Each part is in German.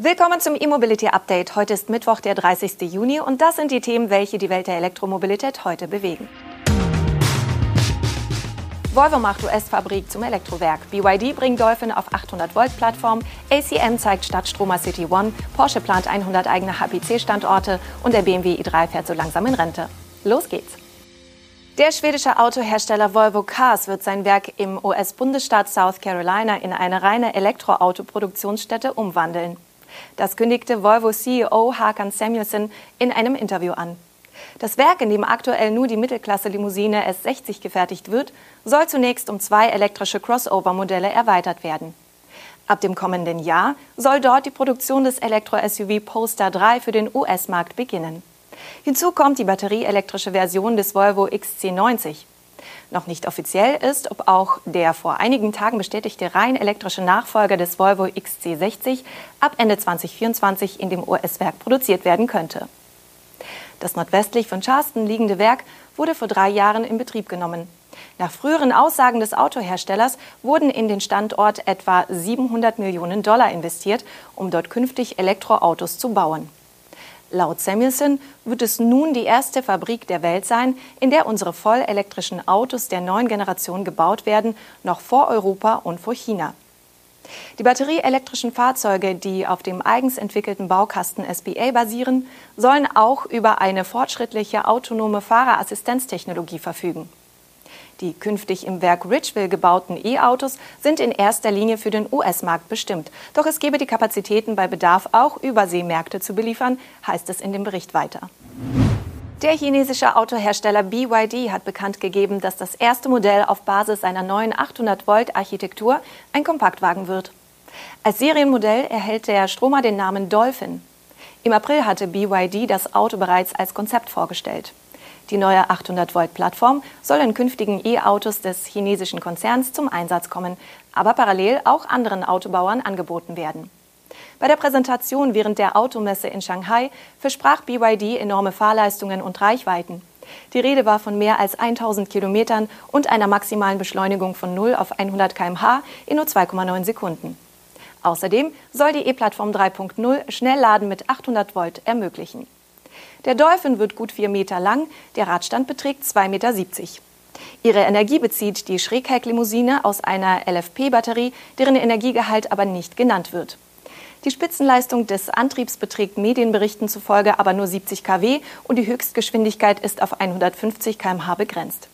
Willkommen zum E-Mobility Update. Heute ist Mittwoch, der 30. Juni und das sind die Themen, welche die Welt der Elektromobilität heute bewegen. Volvo macht US-Fabrik zum Elektrowerk. BYD bringt Dolphin auf 800-Volt-Plattform. ACM zeigt Stadtstromer City One. Porsche plant 100 eigene HPC-Standorte und der BMW i3 fährt so langsam in Rente. Los geht's! Der schwedische Autohersteller Volvo Cars wird sein Werk im US-Bundesstaat South Carolina in eine reine Elektroautoproduktionsstätte umwandeln. Das kündigte Volvo-CEO Hakan Samuelson in einem Interview an. Das Werk, in dem aktuell nur die Mittelklasse-Limousine S60 gefertigt wird, soll zunächst um zwei elektrische Crossover-Modelle erweitert werden. Ab dem kommenden Jahr soll dort die Produktion des Elektro-SUV Polestar 3 für den US-Markt beginnen. Hinzu kommt die batterieelektrische Version des Volvo XC90. Noch nicht offiziell ist, ob auch der vor einigen Tagen bestätigte rein elektrische Nachfolger des Volvo XC60 ab Ende 2024 in dem US-Werk produziert werden könnte. Das nordwestlich von Charleston liegende Werk wurde vor drei Jahren in Betrieb genommen. Nach früheren Aussagen des Autoherstellers wurden in den Standort etwa 700 Millionen Dollar investiert, um dort künftig Elektroautos zu bauen. Laut Samuelson wird es nun die erste Fabrik der Welt sein, in der unsere vollelektrischen Autos der neuen Generation gebaut werden, noch vor Europa und vor China. Die batterieelektrischen Fahrzeuge, die auf dem eigens entwickelten Baukasten SBA basieren, sollen auch über eine fortschrittliche autonome Fahrerassistenztechnologie verfügen. Die künftig im Werk Richville gebauten E-Autos sind in erster Linie für den US-Markt bestimmt. Doch es gebe die Kapazitäten bei Bedarf auch Überseemärkte zu beliefern, heißt es in dem Bericht weiter. Der chinesische Autohersteller BYD hat bekannt gegeben, dass das erste Modell auf Basis seiner neuen 800-Volt-Architektur ein Kompaktwagen wird. Als Serienmodell erhält der Stromer den Namen Dolphin. Im April hatte BYD das Auto bereits als Konzept vorgestellt. Die neue 800-Volt-Plattform soll in künftigen E-Autos des chinesischen Konzerns zum Einsatz kommen, aber parallel auch anderen Autobauern angeboten werden. Bei der Präsentation während der Automesse in Shanghai versprach BYD enorme Fahrleistungen und Reichweiten. Die Rede war von mehr als 1000 Kilometern und einer maximalen Beschleunigung von 0 auf 100 km/h in nur 2,9 Sekunden. Außerdem soll die E-Plattform 3.0 Schnellladen mit 800 Volt ermöglichen. Der Dolphin wird gut vier Meter lang, der Radstand beträgt 2,70 Meter. Ihre Energie bezieht die Schrägheck-Limousine aus einer LFP-Batterie, deren Energiegehalt aber nicht genannt wird. Die Spitzenleistung des Antriebs beträgt Medienberichten zufolge aber nur 70 kW und die Höchstgeschwindigkeit ist auf 150 km/h begrenzt.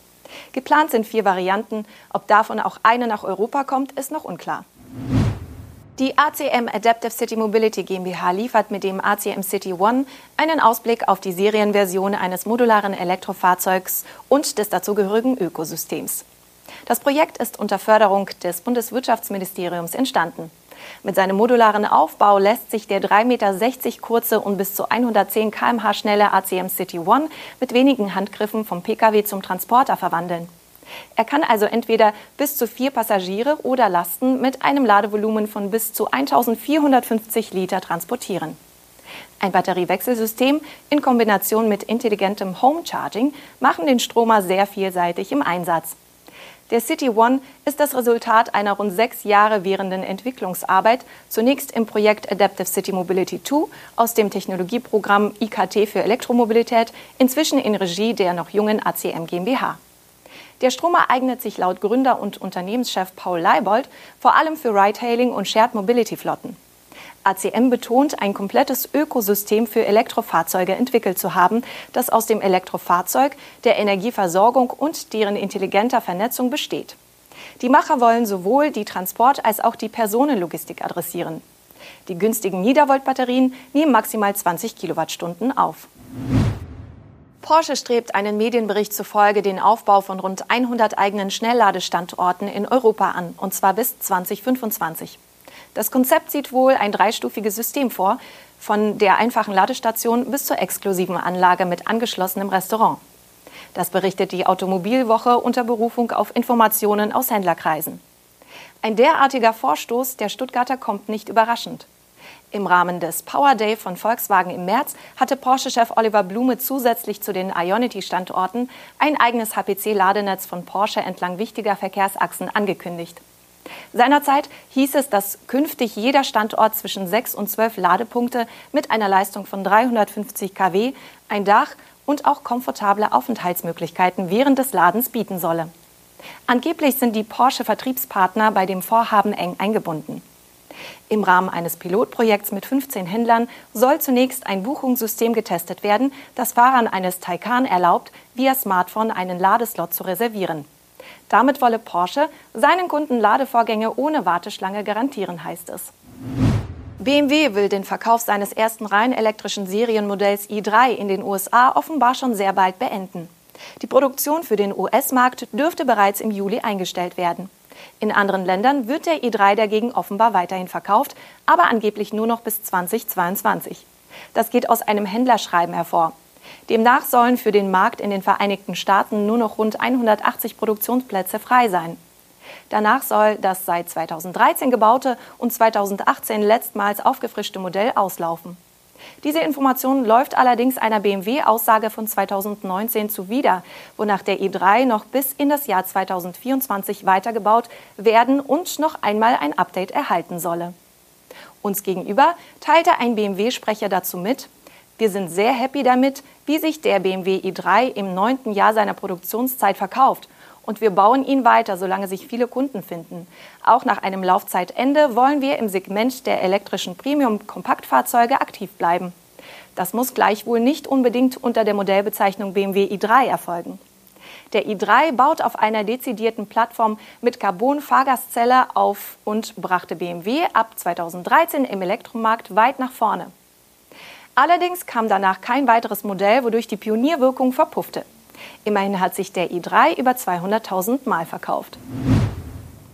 Geplant sind vier Varianten. Ob davon auch eine nach Europa kommt, ist noch unklar. Die ACM Adaptive City Mobility GmbH liefert mit dem ACM City One einen Ausblick auf die Serienversion eines modularen Elektrofahrzeugs und des dazugehörigen Ökosystems. Das Projekt ist unter Förderung des Bundeswirtschaftsministeriums entstanden. Mit seinem modularen Aufbau lässt sich der 3,60 Meter kurze und bis zu 110 km/h schnelle ACM City One mit wenigen Handgriffen vom Pkw zum Transporter verwandeln. Er kann also entweder bis zu vier Passagiere oder Lasten mit einem Ladevolumen von bis zu 1450 Liter transportieren. Ein Batteriewechselsystem in Kombination mit intelligentem Home Charging machen den Stromer sehr vielseitig im Einsatz. Der City One ist das Resultat einer rund sechs Jahre währenden Entwicklungsarbeit, zunächst im Projekt Adaptive City Mobility 2 aus dem Technologieprogramm IKT für Elektromobilität, inzwischen in Regie der noch jungen ACM GmbH. Der Stromer eignet sich laut Gründer und Unternehmenschef Paul Leibold vor allem für Ride-Hailing und Shared Mobility Flotten. ACM betont, ein komplettes Ökosystem für Elektrofahrzeuge entwickelt zu haben, das aus dem Elektrofahrzeug, der Energieversorgung und deren intelligenter Vernetzung besteht. Die Macher wollen sowohl die Transport- als auch die Personenlogistik adressieren. Die günstigen Niedervolt-Batterien nehmen maximal 20 Kilowattstunden auf. Porsche strebt einen Medienbericht zufolge den Aufbau von rund 100 eigenen Schnellladestandorten in Europa an, und zwar bis 2025. Das Konzept sieht wohl ein dreistufiges System vor, von der einfachen Ladestation bis zur exklusiven Anlage mit angeschlossenem Restaurant. Das berichtet die Automobilwoche unter Berufung auf Informationen aus Händlerkreisen. Ein derartiger Vorstoß der Stuttgarter kommt nicht überraschend. Im Rahmen des Power Day von Volkswagen im März hatte Porsche-Chef Oliver Blume zusätzlich zu den Ionity-Standorten ein eigenes HPC-Ladenetz von Porsche entlang wichtiger Verkehrsachsen angekündigt. Seinerzeit hieß es, dass künftig jeder Standort zwischen 6 und 12 Ladepunkte mit einer Leistung von 350 kW, ein Dach und auch komfortable Aufenthaltsmöglichkeiten während des Ladens bieten solle. Angeblich sind die Porsche-Vertriebspartner bei dem Vorhaben eng eingebunden. Im Rahmen eines Pilotprojekts mit 15 Händlern soll zunächst ein Buchungssystem getestet werden, das Fahrern eines Taycan erlaubt, via Smartphone einen Ladeslot zu reservieren. Damit wolle Porsche seinen Kunden Ladevorgänge ohne Warteschlange garantieren, heißt es. BMW will den Verkauf seines ersten rein elektrischen Serienmodells i3 in den USA offenbar schon sehr bald beenden. Die Produktion für den US-Markt dürfte bereits im Juli eingestellt werden. In anderen Ländern wird der i3 dagegen offenbar weiterhin verkauft, aber angeblich nur noch bis 2022. Das geht aus einem Händlerschreiben hervor. Demnach sollen für den Markt in den Vereinigten Staaten nur noch rund 180 Produktionsplätze frei sein. Danach soll das seit 2013 gebaute und 2018 letztmals aufgefrischte Modell auslaufen. Diese Information läuft allerdings einer BMW-Aussage von 2019 zuwider, wonach der i3 noch bis in das Jahr 2024 weitergebaut werden und noch einmal ein Update erhalten solle. Uns gegenüber teilte ein BMW-Sprecher dazu mit, wir sind sehr happy damit, wie sich der BMW i3 im neunten Jahr seiner Produktionszeit verkauft und wir bauen ihn weiter, solange sich viele Kunden finden. Auch nach einem Laufzeitende wollen wir im Segment der elektrischen Premium-Kompaktfahrzeuge aktiv bleiben. Das muss gleichwohl nicht unbedingt unter der Modellbezeichnung BMW i3 erfolgen. Der i3 baut auf einer dezidierten Plattform mit Carbon-Fahrgastzelle auf und brachte BMW ab 2013 im Elektromarkt weit nach vorne. Allerdings kam danach kein weiteres Modell, wodurch die Pionierwirkung verpuffte. Immerhin hat sich der i3 über 200.000 Mal verkauft.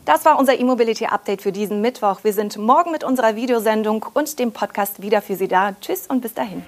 Das war unser E-Mobility Update für diesen Mittwoch. Wir sind morgen mit unserer Videosendung und dem Podcast wieder für Sie da. Tschüss und bis dahin.